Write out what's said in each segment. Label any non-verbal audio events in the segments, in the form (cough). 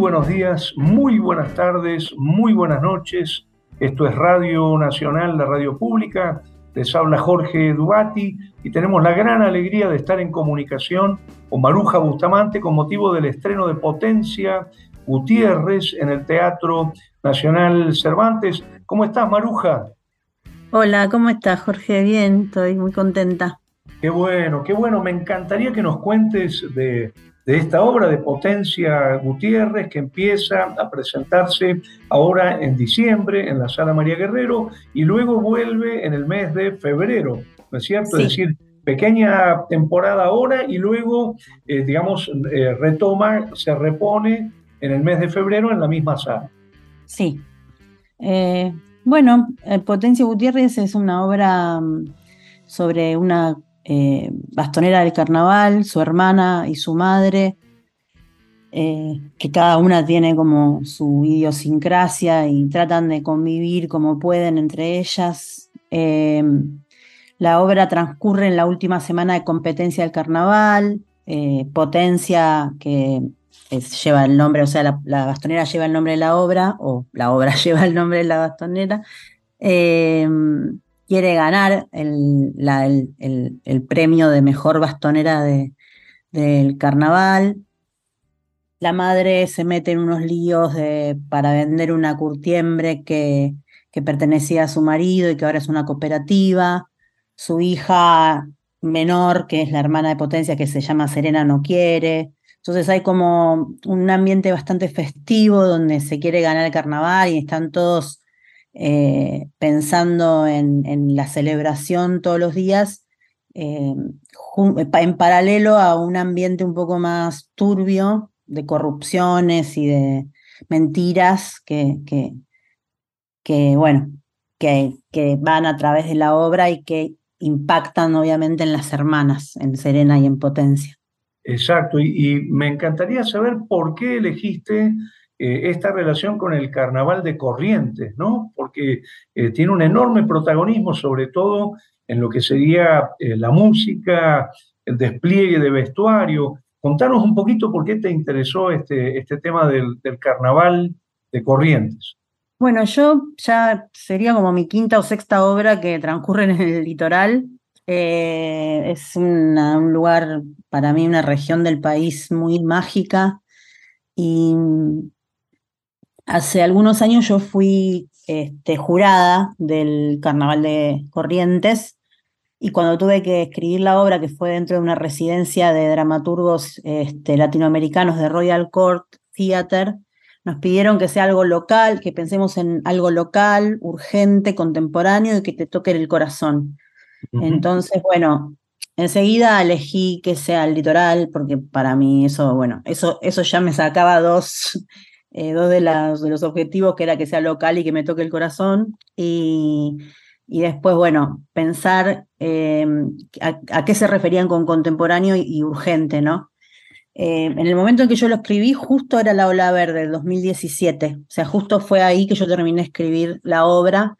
Buenos días, muy buenas tardes, muy buenas noches. Esto es Radio Nacional, la radio pública. Les habla Jorge Dubati y tenemos la gran alegría de estar en comunicación con Maruja Bustamante con motivo del estreno de Potencia Gutiérrez en el Teatro Nacional Cervantes. ¿Cómo estás, Maruja? Hola, ¿cómo estás, Jorge? Bien, estoy muy contenta. Qué bueno, qué bueno. Me encantaría que nos cuentes de, esta obra de Potencia Gutiérrez que empieza a presentarse ahora en diciembre en la Sala María Guerrero y luego vuelve en el mes de febrero, ¿no es cierto? Es decir, pequeña temporada ahora y luego, eh, digamos, eh, retoma, se repone en el mes de febrero en la misma sala. Sí. Eh, bueno, Potencia Gutiérrez es una obra mm, sobre una eh, bastonera del carnaval, su hermana y su madre, eh, que cada una tiene como su idiosincrasia y tratan de convivir como pueden entre ellas. Eh, la obra transcurre en la última semana de competencia del carnaval, Potencia, que lleva el nombre, o sea, la, bastonera lleva el nombre de la obra, o la obra (laughs) lleva el nombre de la bastonera quiere ganar el, premio de mejor bastonera de, del carnaval. La madre se mete en unos líos para vender una curtiembre que, que pertenecía a su marido y que ahora es una cooperativa. Su hija menor, que es la hermana de potencia, que se llama Serena, no quiere. Entonces hay como un ambiente bastante festivo donde se quiere ganar el carnaval y están todos eh, pensando en, la celebración todos los días, eh, en paralelo a un ambiente un poco más turbio de corrupciones y de mentiras que, que, que bueno, que, que van a través de la obra y que impactan obviamente en las hermanas, en Serena y en Potencia. Exacto, y me encantaría saber por qué elegiste eh, esta relación con el carnaval de Corrientes, ¿no? Porque eh, tiene un enorme protagonismo, sobre todo en lo que sería eh, la música, el despliegue de vestuario. Contanos un poquito por qué te interesó este, este tema del, carnaval de Corrientes. Bueno, yo ya sería como mi quinta o sexta obra que transcurre en el litoral. es un lugar, para mí, una región del país muy mágica y Hace algunos años yo fui este, jurada del Carnaval de Corrientes y cuando tuve que escribir la obra, que fue dentro de una residencia de dramaturgos este, latinoamericanos de Royal Court Theater, nos pidieron que sea algo local, que pensemos en algo local, urgente, contemporáneo y que te toque el corazón. Entonces, bueno, enseguida elegí que sea el litoral, porque para mí eso, bueno, eso, eso ya me sacaba dos eh, dos de, los objetivos, que era que sea local y que me toque el corazón. Y, y después, bueno, pensar eh, a, qué se referían con contemporáneo y, urgente, ¿no? Eh, en el momento en que yo lo escribí, justo era la ola verde del 2017, o sea, justo fue ahí que yo terminé de escribir la obra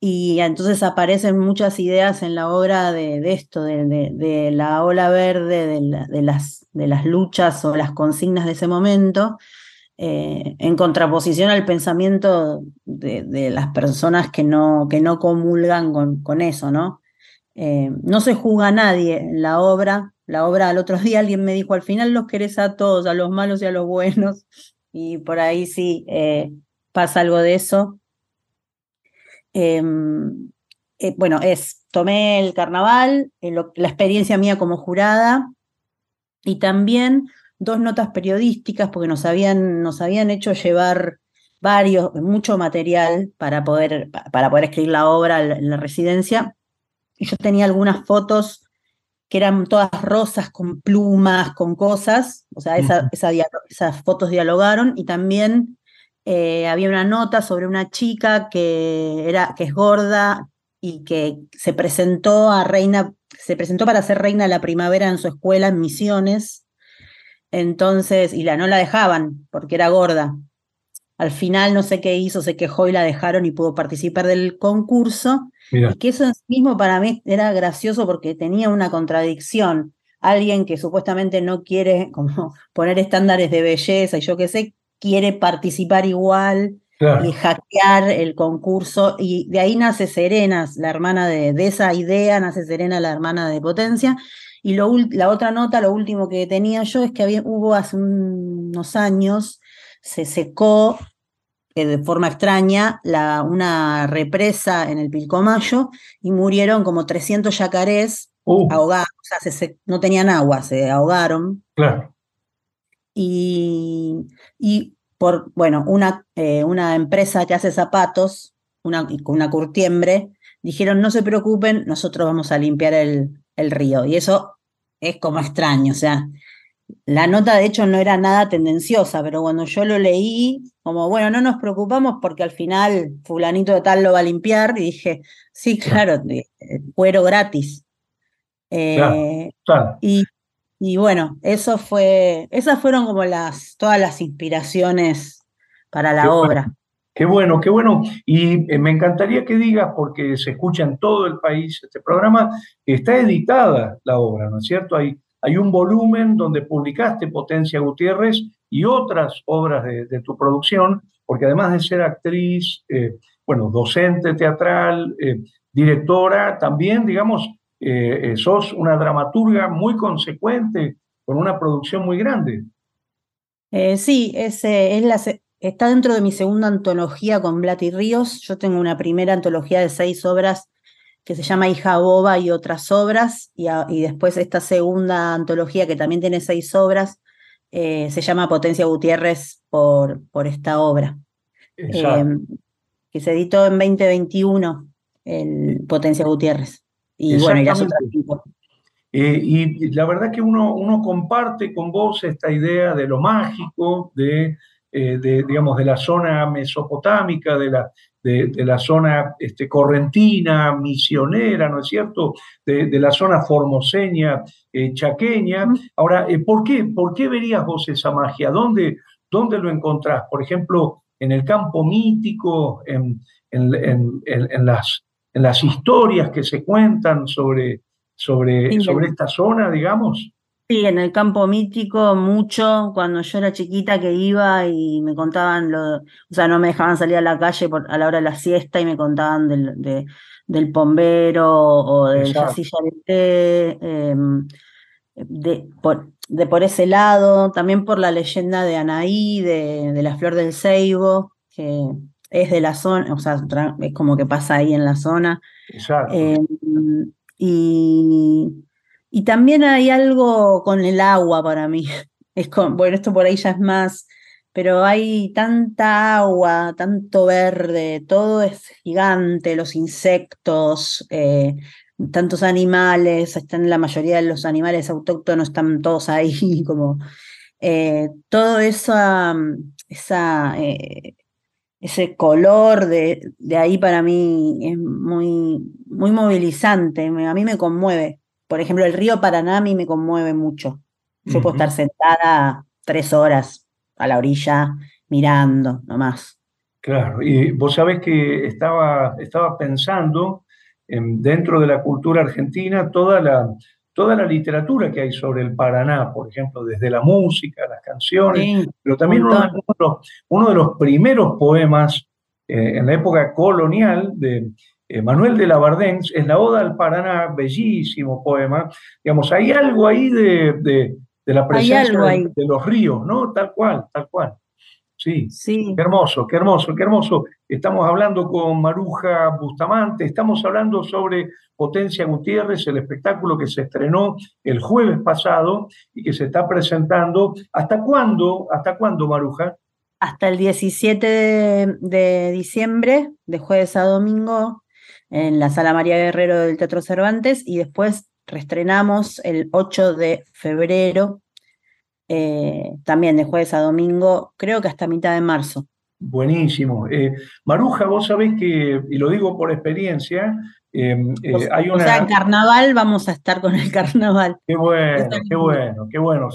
y entonces aparecen muchas ideas en la obra de, de esto, de, de, la ola verde, de, las, de las luchas o las consignas de ese momento, eh, en contraposición al pensamiento de, las personas que no, que no comulgan con, con eso, ¿no? Eh, no se juzga a nadie en la obra. La obra al otro día alguien me dijo, al final los querés a todos, a los malos y a los buenos, (laughs) y por ahí sí eh, pasa algo de eso. Em, bueno, es, tomé el carnaval, la experiencia mía como jurada, y también dos notas periodísticas porque nos habían, nos habían hecho llevar varios, mucho material para poder, para poder escribir la obra en la residencia. Y yo tenía algunas fotos que eran todas rosas con plumas, con cosas, o sea, esa, esas fotos dialogaron. Y también eh, había una nota sobre una chica que, era, que es gorda y que se presentó a reina, se presentó para ser reina de la primavera en su escuela en Misiones entonces, y la no la dejaban porque era gorda. Al final no sé qué hizo, se quejó y la dejaron y pudo participar del concurso. Y que eso en sí mismo para mí era gracioso porque tenía una contradicción. alguien que supuestamente no quiere (laughs) como poner estándares de belleza y yo qué sé, quiere participar igual y hackear el concurso. Y de ahí nace Serena, la hermana de, de esa idea, nace Serena, la hermana de Potencia. Y lo, la otra nota, lo último que tenía yo es que había, hubo hace unos años, se secó eh, de forma extraña la, una represa en el Pilcomayo y murieron como 300 yacarés uh. ahogados, o sea, se, no tenían agua, se ahogaron. Claro. Y, y por, bueno, una, eh, una empresa que hace zapatos, una, una curtiembre, dijeron, no se preocupen, nosotros vamos a limpiar el, el río. Y eso es como extraño, o sea, la nota de hecho no era nada tendenciosa, pero cuando yo lo leí, como bueno, no nos preocupamos porque al final fulanito de tal lo va a limpiar, y dije, sí, claro, cuero gratis. Eh, y, y, bueno, eso fue, esas fueron como las, todas las inspiraciones para la obra. Qué bueno, qué bueno. Y eh, me encantaría que digas, porque se escucha en todo el país este programa, está editada la obra, ¿no es cierto? Hay, hay un volumen donde publicaste Potencia Gutiérrez y otras obras de, tu producción, porque además de ser actriz, eh, bueno, docente teatral, eh, directora, también, digamos, sos una dramaturga muy consecuente, con una producción muy grande. sí, es, es la, Está dentro de mi segunda antología con Blatty Ríos. Yo tengo una primera antología de seis obras que se llama Hija Boba y otras obras, y, después esta segunda antología que también tiene seis obras, eh, se llama Potencia Gutiérrez por, por esta obra, em, que se editó en 2021, el Potencia Gutiérrez. Y bueno, y las otras eh, y la verdad que uno, uno comparte con vos esta idea de lo mágico, de eh, de, digamos, de la zona mesopotámica, de la, de, la zona este, correntina, misionera, ¿no es cierto?, de, la zona formoseña, eh, chaqueña. Ahora, eh, ¿por, qué, ¿por qué verías vos esa magia? ¿Dónde, ¿Dónde lo encontrás? Por ejemplo, en el campo mítico, en, en, las, en las historias que se cuentan sobre, sobre, sobre esta zona, digamos. Sí, en el campo mítico mucho, cuando yo era chiquita que iba y me contaban, lo, o sea, no me dejaban salir a la calle por, a la hora de la siesta y me contaban del, de, del pombero o del yacilla de em, de, por, de por ese lado, también por la leyenda de Anaí, de, de la flor del ceibo, que es de la zona, o sea, es como que pasa ahí en la zona. Exacto. Em, y y también hay algo con el agua para mí. (laughs) Es bueno, esto por ahí ya es más, pero hay tanta agua, tanto verde, todo es gigante, los insectos, eh, tantos animales, están la mayoría de los animales autóctonos están todos ahí, (laughs) como eh, todo eso, esa, eh, ese color de, de, ahí para mí es muy, muy movilizante, a mí me conmueve por ejemplo, el río Paraná a mí me conmueve mucho. Yo puedo estar sentada tres horas a la orilla mirando nomás. Claro, y vos sabés que estaba, estaba pensando en, dentro de la cultura argentina toda la, toda la literatura que hay sobre el Paraná, por ejemplo, desde la música, las canciones, pero también uno de, los, uno de, los, primeros poemas eh, en la época colonial de, Manuel de la Bardens, es la Oda al Paraná, bellísimo poema. Digamos, hay algo ahí de, la presencia de, los ríos, ¿no? Tal cual, tal cual. Sí, sí, qué hermoso, qué hermoso, qué hermoso. Estamos hablando con Maruja Bustamante, estamos hablando sobre Potencia Gutiérrez, el espectáculo que se estrenó el jueves pasado y que se está presentando. ¿Hasta cuándo, hasta cuándo, Maruja? Hasta el 17 de diciembre, de jueves a domingo, en la Sala María Guerrero del Teatro Cervantes y después reestrenamos el 8 de febrero, eh, también de jueves a domingo, creo que hasta mitad de marzo. Buenísimo. Eh, Maruja, vos sabés que, y lo digo por experiencia, eh, hay una... O sea, en carnaval vamos a estar con el (laughs) carnaval. Qué bueno, qué bueno, qué bueno.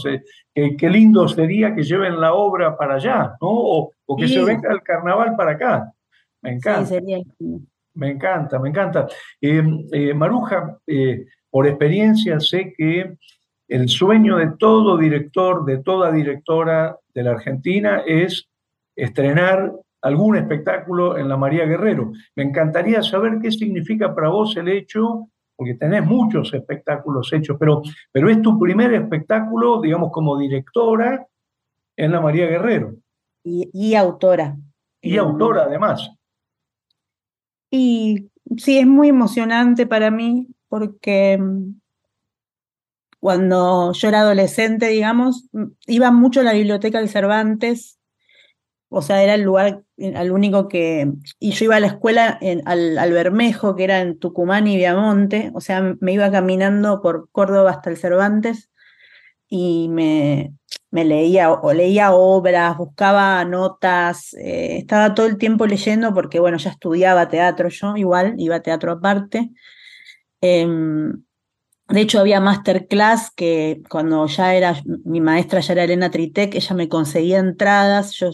qué, lindo sería que lleven la obra para allá, ¿no? O, que se venga el carnaval para acá. Me encanta. Sí, sería me encanta, me encanta. Eh, eh, Maruja, eh, por experiencia sé que el sueño de todo director, de toda directora de la Argentina es estrenar algún espectáculo en la María Guerrero. Me encantaría saber qué significa para vos el hecho, porque tenés muchos espectáculos hechos, pero, pero es tu primer espectáculo, digamos, como directora en la María Guerrero. Y, autora. Y autora, además. Y sí, es muy emocionante para mí, porque mm, cuando yo era adolescente, digamos, mm, iba mucho a la biblioteca del Cervantes o sea, era el lugar al único que... Y yo iba a la escuela al, Bermejo, que era en Tucumán y Viamonte, o sea, me iba caminando por Córdoba hasta el Cervantes y me, me leía o leía obras, buscaba notas, eh, estaba todo el tiempo leyendo porque, bueno, ya estudiaba teatro yo, igual, iba a teatro aparte. Em, de hecho, había masterclass que cuando ya era, mi maestra ya era Elena Tritec, ella me conseguía entradas. Yo,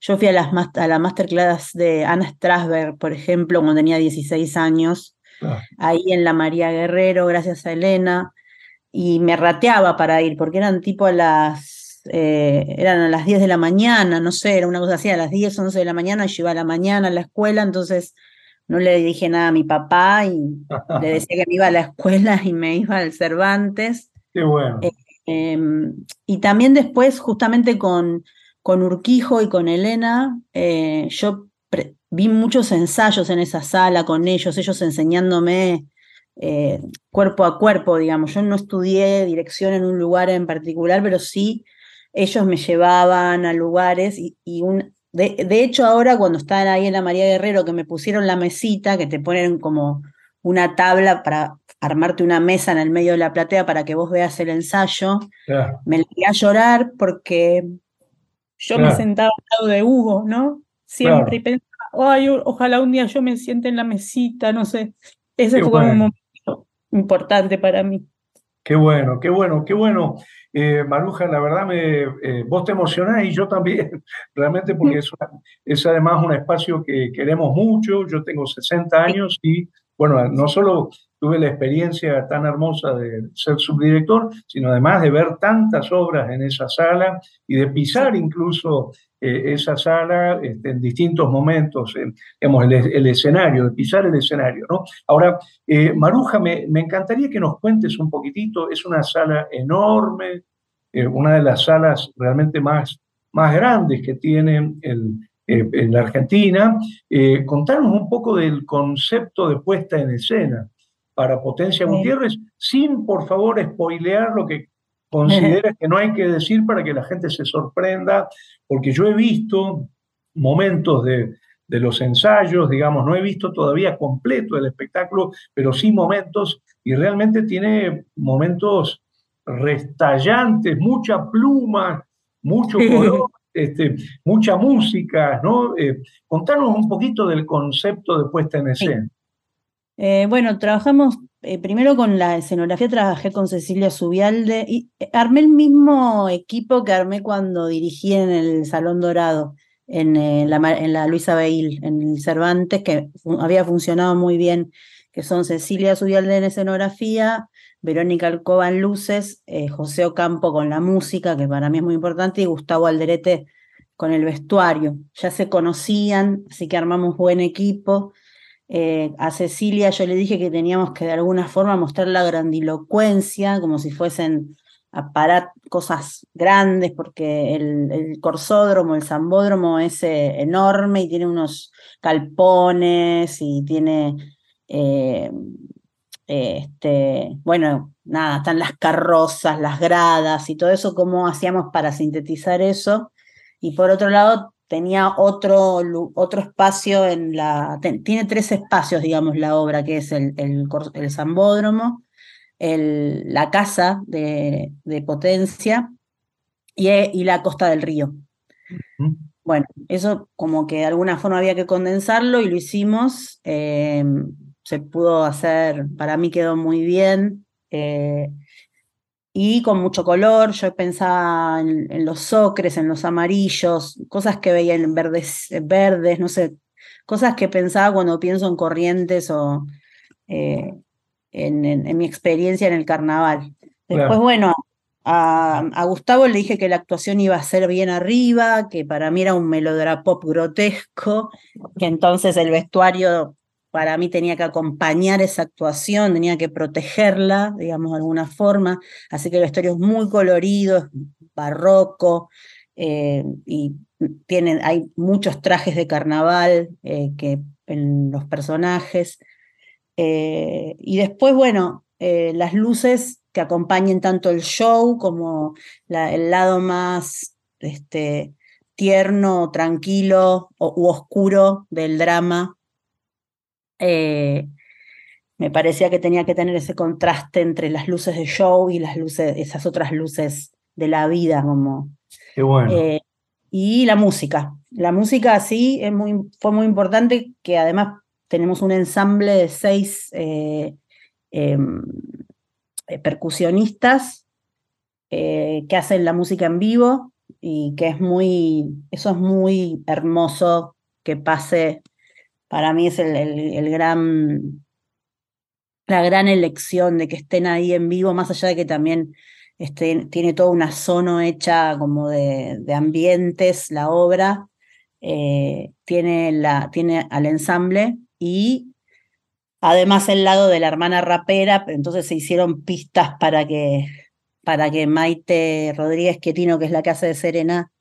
yo fui a, las, a la masterclass de Ana Strasberg, por ejemplo, cuando tenía 16 años, ah. ahí en la María Guerrero, gracias a Elena, y me rateaba para ir, porque eran tipo a las, eh, eran a las 10 de la mañana, no sé, era una cosa así, a las 10, 11 de la mañana, yo iba a la mañana a la escuela, entonces no le dije nada a mi papá y le (laughs) decía que me iba a la escuela y me iba al Cervantes. Qué bueno. Eh, em, y también después, justamente con, con Urquijo y con Elena, eh, yo vi muchos ensayos en esa sala con ellos, ellos enseñándome eh, cuerpo a cuerpo, digamos. Yo no estudié dirección en un lugar en particular, pero sí ellos me llevaban a lugares y, y un, de, hecho, ahora cuando están ahí en la María Guerrero, que me pusieron la mesita, que te ponen como una tabla para armarte una mesa en el medio de la platea para que vos veas el ensayo, me le a llorar porque yo me sentaba al lado de Hugo, ¿no? Siempre y pensaba, ay, ojalá un día yo me siente en la mesita, no sé. Ese fue un momento importante para mí. Qué bueno, qué bueno, qué bueno. Eh, Maruja, la verdad, me, eh, vos te emocionás y yo también, (laughs) realmente porque es, es además un espacio que queremos mucho. Yo tengo 60 años y, bueno, no solo tuve la experiencia tan hermosa de ser subdirector, sino además de ver tantas obras en esa sala y de pisar incluso eh, esa sala este, en distintos momentos, digamos, el, escenario, de pisar el escenario. ¿no? Ahora, eh, Maruja, me, encantaría que nos cuentes un poquitito, es una sala enorme, eh, una de las salas realmente más, más grandes que tiene el, en la Argentina. contanos un poco del concepto de puesta en escena para Potencia Gutiérrez, sin por favor spoilear lo que consideras (laughs) que no hay que decir para que la gente se sorprenda, porque yo he visto momentos de, los ensayos, digamos, no he visto todavía completo el espectáculo, pero sí momentos, y realmente tiene momentos restallantes, mucha pluma, mucho color, este, mucha música, ¿no? Eh, contanos un poquito del concepto de puesta en escena. Eh, bueno, trabajamos eh, primero con la escenografía, trabajé con Cecilia Subialde y eh, armé el mismo equipo que armé cuando dirigí en el Salón Dorado, en, la, en la, Luisa Beil, en el Cervantes, que había funcionado muy bien, que son Cecilia Subialde en escenografía, Verónica Alcoba en luces, José Ocampo con la música, que para mí es muy importante, y Gustavo Alderete con el vestuario. Ya se conocían, así que armamos buen equipo. Eh, a Cecilia yo le dije que teníamos que de alguna forma mostrar la grandilocuencia, como si fuesen a parar cosas grandes, porque el, corsódromo, el zambódromo es eh, enorme y tiene unos calpones y tiene, eh, este, bueno, nada, están las carrozas, las gradas y todo eso, cómo hacíamos para sintetizar eso. Y por otro lado, tenía otro, otro espacio en la... tiene tres espacios, digamos, la obra, que es el, el, el Zambódromo, el, la casa de, de Potencia y, y, la costa del río. Bueno, eso como que de alguna forma había que condensarlo y lo hicimos. Eh, se pudo hacer, para mí quedó muy bien. Eh, y con mucho color. Yo pensaba en, los ocres, en los amarillos, cosas que veía en verdes, verdes, no sé, cosas que pensaba cuando pienso en corrientes o eh, en, mi experiencia en el carnaval. Después, bueno, a, Gustavo le dije que la actuación iba a ser bien arriba, que para mí era un pop grotesco, que entonces el vestuario para mí tenía que acompañar esa actuación, tenía que protegerla, digamos, de alguna forma. Así que el vestuario es muy colorido, es barroco, eh, y tienen, hay muchos trajes de carnaval eh, que, en los personajes. Eh, y después, bueno, las luces que acompañen tanto el show como el lado más este, tierno, tranquilo o, u oscuro del drama. Eh, me parecía que tenía que tener ese contraste entre las luces de show y las luces, esas otras luces de la vida, como. Qué bueno. Eh, y la música. La música sí es muy, fue muy importante, que además tenemos un ensamble de seis eh, em, eh, percusionistas que hacen la música en vivo y que es muy, eso es muy hermoso que pase. Para mí es el, gran, la gran elección de que estén ahí en vivo, más allá de que también este, tiene toda una zona hecha como de, ambientes, la obra, eh, tiene, la, tiene al ensamble y Además, el lado de la hermana rapera, entonces se hicieron pistas para que, para que Maite Rodríguez Quietino, que es la que hace de Serena,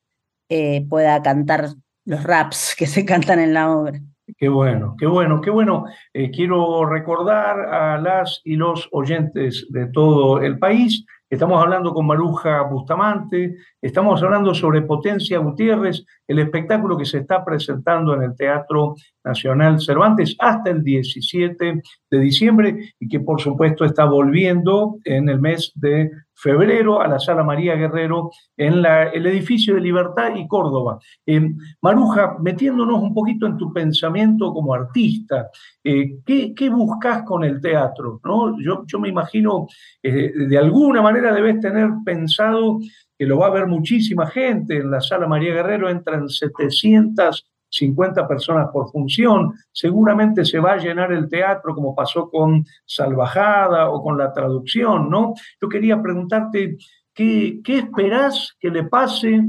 eh, pueda cantar los raps que se cantan en la obra. Qué bueno, qué bueno, qué bueno. Eh, quiero recordar a las y los oyentes de todo el país Estamos hablando con Maruja Bustamante, estamos hablando sobre Potencia Gutiérrez, el espectáculo que se está presentando en el Teatro Nacional Cervantes hasta el 17 de diciembre y que por supuesto está volviendo en el mes de febrero a la Sala María Guerrero en el edificio de Libertad y Córdoba. Eh, Maruja, metiéndonos un poquito en tu pensamiento como artista, eh, ¿qué, ¿qué, buscas con el teatro? ¿no? Yo, yo me imagino, eh, de alguna manera debes tener pensado que lo va a ver muchísima gente, en la Sala María Guerrero entran 700 50 personas por función, seguramente se va a llenar el teatro como pasó con Salvajada o con la traducción, ¿no? Yo quería preguntarte, ¿qué, qué esperás que le pase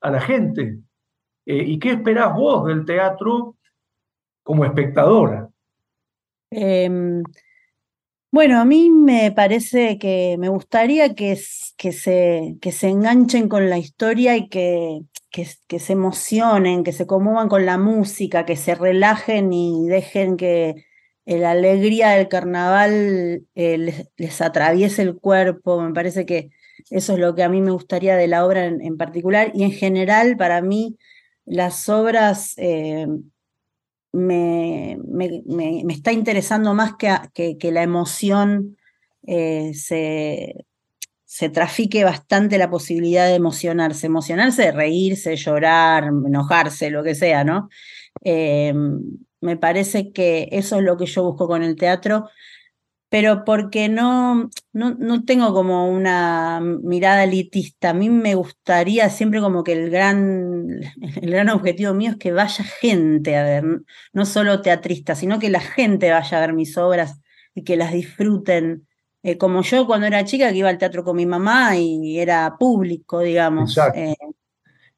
a la gente? Eh, ¿Y qué esperás vos del teatro como espectadora? Em, bueno, a mí me parece que me gustaría que, que, se, que se enganchen con la historia y que, que, se emocionen, que se conmuevan con la música, que se relajen y dejen que la alegría del carnaval eh, les, atraviese el cuerpo. Me parece que eso es lo que a mí me gustaría de la obra en, particular y en general para mí las obras eh, me, me, está interesando más que, que, la emoción eh, se, se trafique bastante la posibilidad de emocionarse, emocionarse, reírse, llorar, enojarse, lo que sea, ¿no? Em, me parece que eso es lo que yo busco con el teatro, pero porque no, no, no, tengo como una mirada elitista. A mí me gustaría siempre como que el gran, (laughs) el gran objetivo mío es que vaya gente a ver, no solo teatristas, sino que la gente vaya a ver mis obras y que las disfruten. Eh, como yo cuando era chica que iba al teatro con mi mamá y era público, digamos. Exacto. Eh,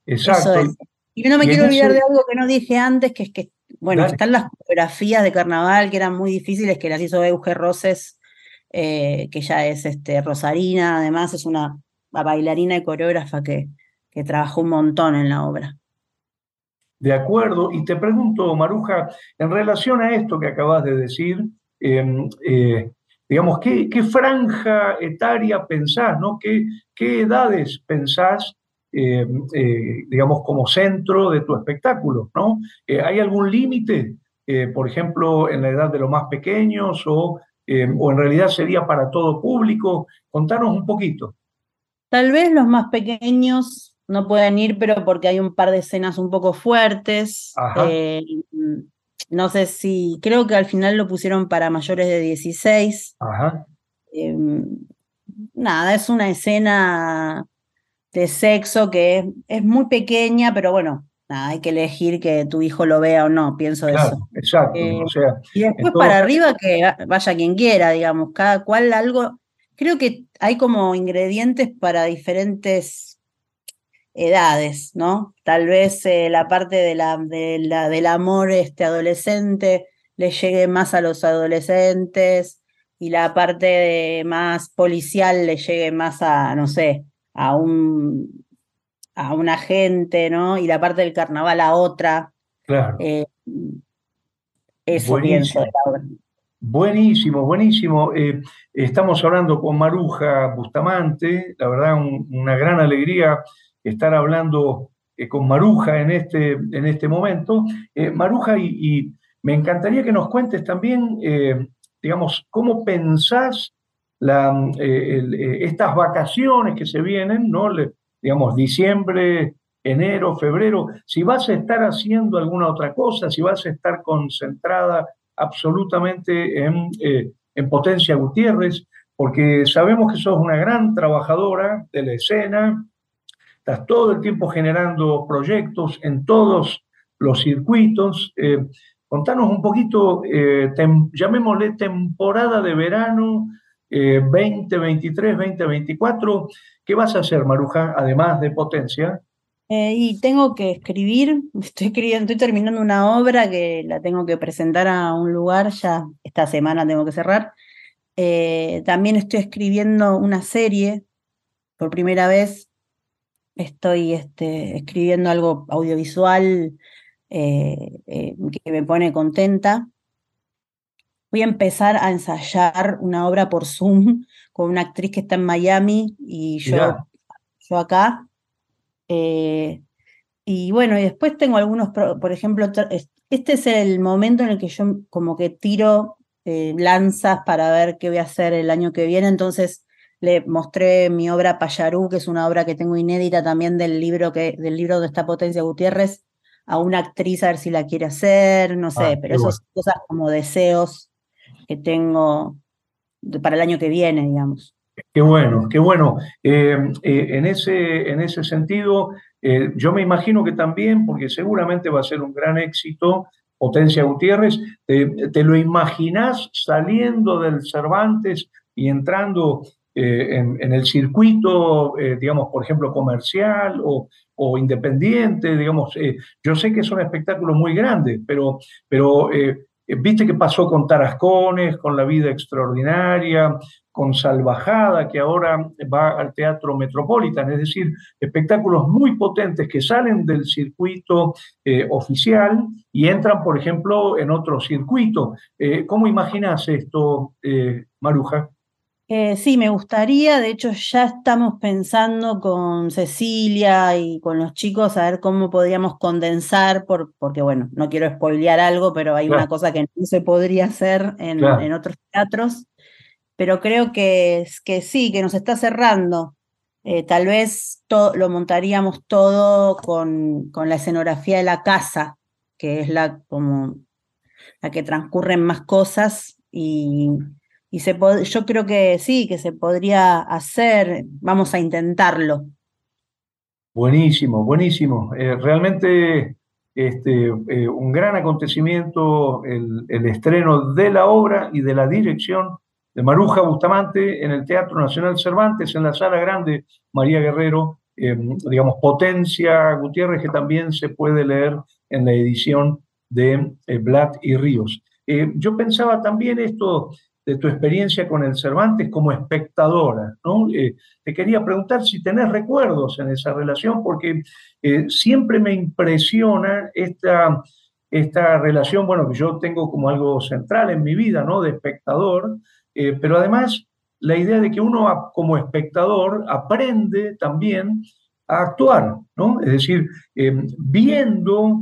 Exacto. Y no me quiero olvidar de algo que no dije antes, que es que bueno, están las coreografías de carnaval que eran muy difíciles, que las hizo Euge Roses, eh, que ya es este, Rosarina, además es una bailarina y coreógrafa que, que trabajó un montón en la obra. De acuerdo, y te pregunto, Maruja, en relación a esto que acabas de decir, em, eh, digamos, ¿qué, ¿qué, franja etaria pensás, ¿no? ¿Qué, qué edades pensás eh, eh, digamos, como centro de tu espectáculo, ¿no? Eh, ¿Hay algún límite, por ejemplo, en la edad de los más pequeños o, o en realidad sería para todo público? Contanos un poquito. Tal vez los más pequeños no pueden ir, pero porque hay un par de escenas un poco fuertes. no sé si, creo que al final lo pusieron para mayores de 16. Ajá. nada, es una escena de sexo que es, muy pequeña, pero bueno, hay que elegir que tu hijo lo vea o no, pienso eso. Exacto. Eh, y después para arriba que vaya quien quiera, digamos, cada cual algo creo que hay como ingredientes para diferentes edades, ¿no? Tal vez eh, la parte de la, del amor este, adolescente le llegue más a los adolescentes y la parte más policial le llegue más a, no sé, a un, a un agente, ¿no? Y la parte del carnaval a otra. Claro. Eh, eso buenísimo. Buenísimo, buenísimo. Eh, estamos hablando con Maruja Bustamante, la verdad una gran alegría estar hablando eh, con Maruja en este, en este momento. Maruja, y, me encantaría que nos cuentes también, digamos, cómo pensás la, estas vacaciones que se vienen, ¿no? digamos, diciembre, enero, febrero, si vas a estar haciendo alguna otra cosa, si vas a estar concentrada absolutamente en, eh, en Potencia Gutiérrez, porque sabemos que sos una gran trabajadora de la escena, estás todo el tiempo generando proyectos en todos los circuitos. Eh, contanos un poquito, eh, llamémosle temporada de verano 2023, 2024. ¿Qué vas a hacer, Maruja, además de potencia? Eh, y tengo que escribir, (laughs) estoy, escribiendo, estoy terminando una obra que la tengo que presentar a un lugar, ya esta semana tengo que cerrar. Eh, también estoy escribiendo una serie, por primera vez estoy este, escribiendo algo audiovisual eh, que me pone contenta. Voy a empezar a ensayar una obra por Zoom con una actriz que está en Miami y yo, yo acá. Eh, y bueno, y después tengo algunos, por ejemplo, este es el momento en el que yo como que tiro eh, lanzas para ver qué voy a hacer el año que viene. Entonces le mostré mi obra Payarú, que es una obra que tengo inédita también del libro, que, del libro de esta Potencia Gutiérrez, a una actriz a ver si la quiere hacer, no sé, ah, pero esas cosas como deseos que tengo para el año que viene, digamos. Qué bueno, qué bueno. Eh, eh, en, ese, en ese sentido, eh, yo me imagino que también, porque seguramente va a ser un gran éxito, Potencia Gutiérrez, ¿te lo imaginas saliendo del Cervantes y entrando en, el circuito, digamos, por ejemplo, comercial o, o independiente? Digamos, yo sé que es un espectáculo muy grande, pero, pero viste qué pasó con Tarascones, con La Vida Extraordinaria, con Salvajada, que ahora va al Teatro Metropolitan, es decir, espectáculos muy potentes que salen del circuito eh, oficial y entran, por ejemplo, en otro circuito. Eh, ¿Cómo imaginas esto, Maruja? Eh, sí, me gustaría, de hecho ya estamos pensando con Cecilia y con los chicos a ver cómo podríamos condensar, por, porque bueno, no quiero spoilear algo, pero hay una cosa que no se podría hacer en, en otros teatros, pero creo que, que sí, que nos está cerrando. Eh, tal vez lo montaríamos todo con, con la escenografía de la casa, que es la como la que transcurren más cosas y y yo creo que sí, que se podría hacer, vamos a intentarlo. Buenísimo, buenísimo. Eh, realmente este, eh, un gran acontecimiento el, estreno de la obra y de la dirección de Maruja Bustamante en el Teatro Nacional Cervantes, en la Sala Grande María Guerrero, em, digamos, Potencia Gutiérrez, que también se puede leer en la edición de eh, Blatt y Ríos. yo pensaba también esto, de tu experiencia con el Cervantes como espectadora. ¿no? Eh, te quería preguntar si tenés recuerdos en esa relación, porque eh, siempre me impresiona esta, esta relación, bueno, que yo tengo como algo central en mi vida, ¿no? De espectador, eh, pero además la idea de que uno como espectador aprende también a actuar, ¿no? Es decir, viendo,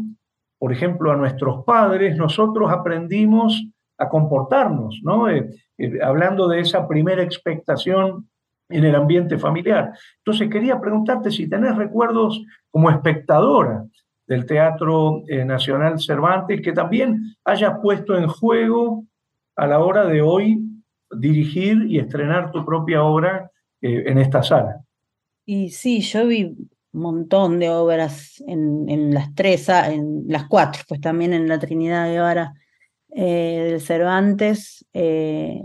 por ejemplo, a nuestros padres, nosotros aprendimos a comportarnos, ¿no? Eh, eh, hablando de esa primera expectación en el ambiente familiar. Entonces quería preguntarte si tenés recuerdos como espectadora del Teatro eh, Nacional Cervantes que también hayas puesto en juego a la hora de hoy dirigir y estrenar tu propia obra en esta sala. Y sí, yo vi un montón de obras en, las tres, en las cuatro, pues también en la Trinidad de Guevara eh, del Cervantes. Eh,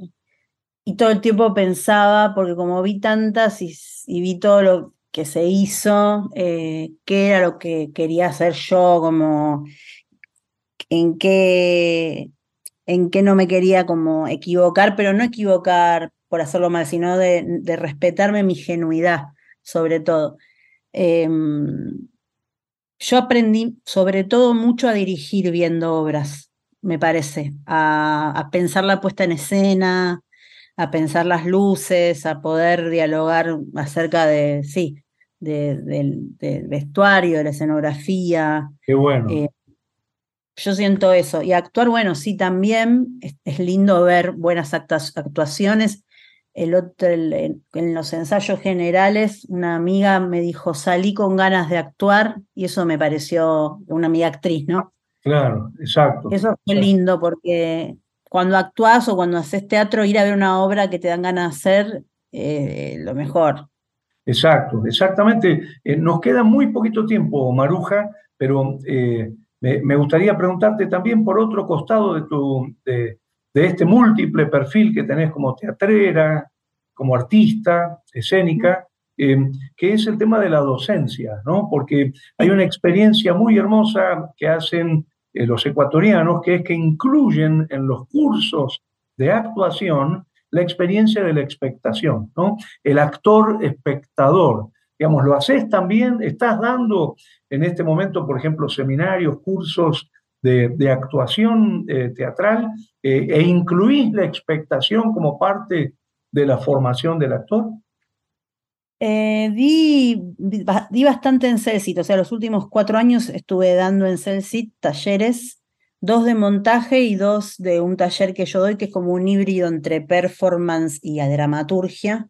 y todo el tiempo pensaba, porque como vi tantas y, vi todo lo que se hizo, eh, qué era lo que quería hacer yo, como en qué, en qué no me quería como equivocar, pero no equivocar por hacerlo mal, sino de, respetarme mi genuidad, sobre todo. Em, yo aprendí sobre todo mucho a dirigir viendo obras, me parece, a, pensar la puesta en escena, a pensar las luces, a poder dialogar acerca de, sí, del vestuario, de la escenografía. Qué bueno. Eh, yo siento eso. Y actuar, bueno, sí, también es, lindo ver buenas actuaciones. El otro, en los ensayos generales, una amiga me dijo, salí con ganas de actuar, y eso me pareció una amiga actriz, ¿no? Claro, exacto. Eso fue lindo porque cuando actúas o cuando haces teatro, ir a ver una obra que te dan ganas de hacer, eh, lo mejor. Exacto, exactamente. Eh, nos queda muy poquito tiempo, Maruja, pero eh, me, gustaría preguntarte también por otro costado de, tu, de, este múltiple perfil que tenés como teatrera, como artista escénica, em, que es el tema de la docencia, ¿no? Porque hay una experiencia muy hermosa que hacen eh, los ecuatorianos, que es que incluyen en los cursos de actuación la experiencia de la expectación, ¿no? El actor espectador. Digamos, lo haces también, estás dando en este momento, por ejemplo, seminarios, cursos de, actuación eh, teatral eh, e incluís la expectación como parte de la formación del actor? Eh, di, di, bastante en Celsit, o sea, los últimos cuatro años estuve dando en Celsit talleres, dos de montaje y dos de un taller que yo doy, que es como un híbrido entre performance y dramaturgia,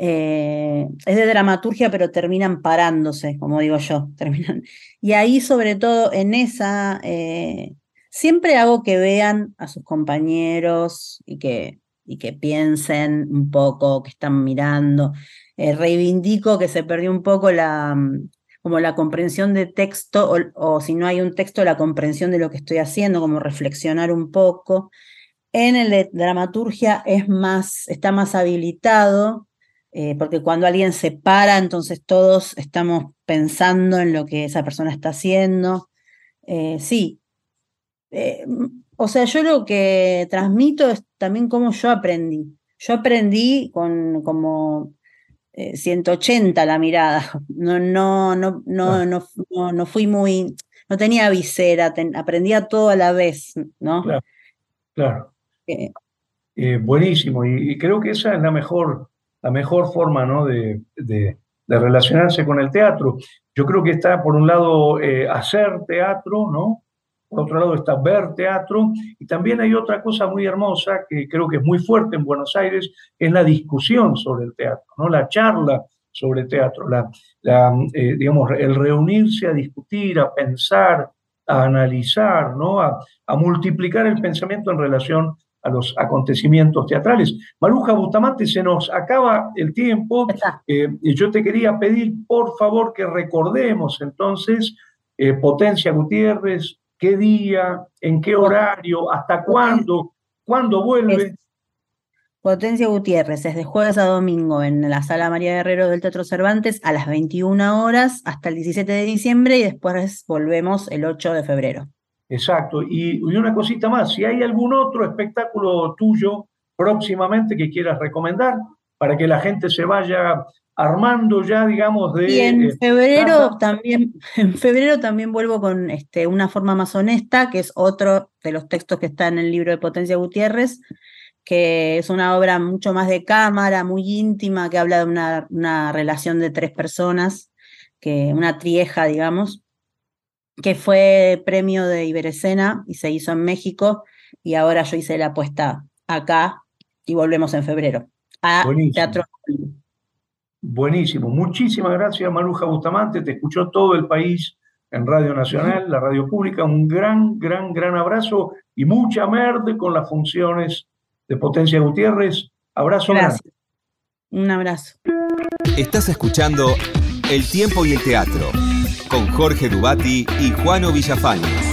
eh, es de dramaturgia, pero terminan parándose, como digo yo. (laughs) Terminan. Y ahí, sobre todo, en esa, eh, siempre hago que vean a sus compañeros y que, y que piensen un poco, que están mirando. Eh, reivindico que se perdió un poco la, mm, como la comprensión de texto, o, si no hay un texto, la comprensión de lo que estoy haciendo, como reflexionar un poco. En el de dramaturgia es más, está más habilitado, eh, porque cuando alguien se para, entonces todos estamos pensando en lo que esa persona está haciendo. Eh, sí, o sea, yo lo que transmito es también cómo yo aprendí. Yo aprendí con como 180 la mirada. No, no, no, no, no, no, fui muy, no tenía visera, aprendía todo a la vez, ¿no? Claro, claro. buenísimo, y, creo que esa es la mejor la mejor forma ¿no? de, relacionarse con el teatro. Yo creo que está, por un lado, eh, hacer teatro, ¿no? Por otro lado está ver teatro y también hay otra cosa muy hermosa que creo que es muy fuerte en Buenos Aires, es la discusión sobre el teatro, ¿no? la charla sobre teatro, la, eh, digamos, el reunirse a discutir, a pensar, a analizar, ¿no? a, a multiplicar el pensamiento en relación a los acontecimientos teatrales. Maruja Bustamante, se nos acaba el tiempo. Eh, yo te quería pedir, por favor, que recordemos entonces eh, Potencia Gutiérrez, qué día, en qué horario, hasta cuándo, cuándo vuelve. Potencia Gutiérrez es de jueves a domingo en la Sala María Guerrero del Teatro Cervantes a las 21 horas hasta el 17 de diciembre y después volvemos el 8 de febrero. Exacto. Y, una cosita más, si hay algún otro espectáculo tuyo próximamente que quieras recomendar para que la gente se vaya armando ya, digamos, de... Y en eh, febrero también, en febrero también vuelvo con este, una forma más honesta, que es otro de los textos que está en el libro de Potencia Gutiérrez, que es una obra mucho más de cámara, muy íntima, que habla de una, una relación de tres personas, que una trieja, digamos, que fue premio de Iberescena y se hizo en México y ahora yo hice la apuesta acá y volvemos en febrero a Buenísimo. Teatro. Buenísimo, muchísimas gracias Maruja Bustamante, te escuchó todo el país en Radio Nacional, la radio pública, un gran, gran, gran abrazo y mucha merde con las funciones de Potencia Gutiérrez. Abrazo. Gracias. Un abrazo. Estás escuchando El tiempo y el teatro con Jorge Dubati y Juano Villafañez.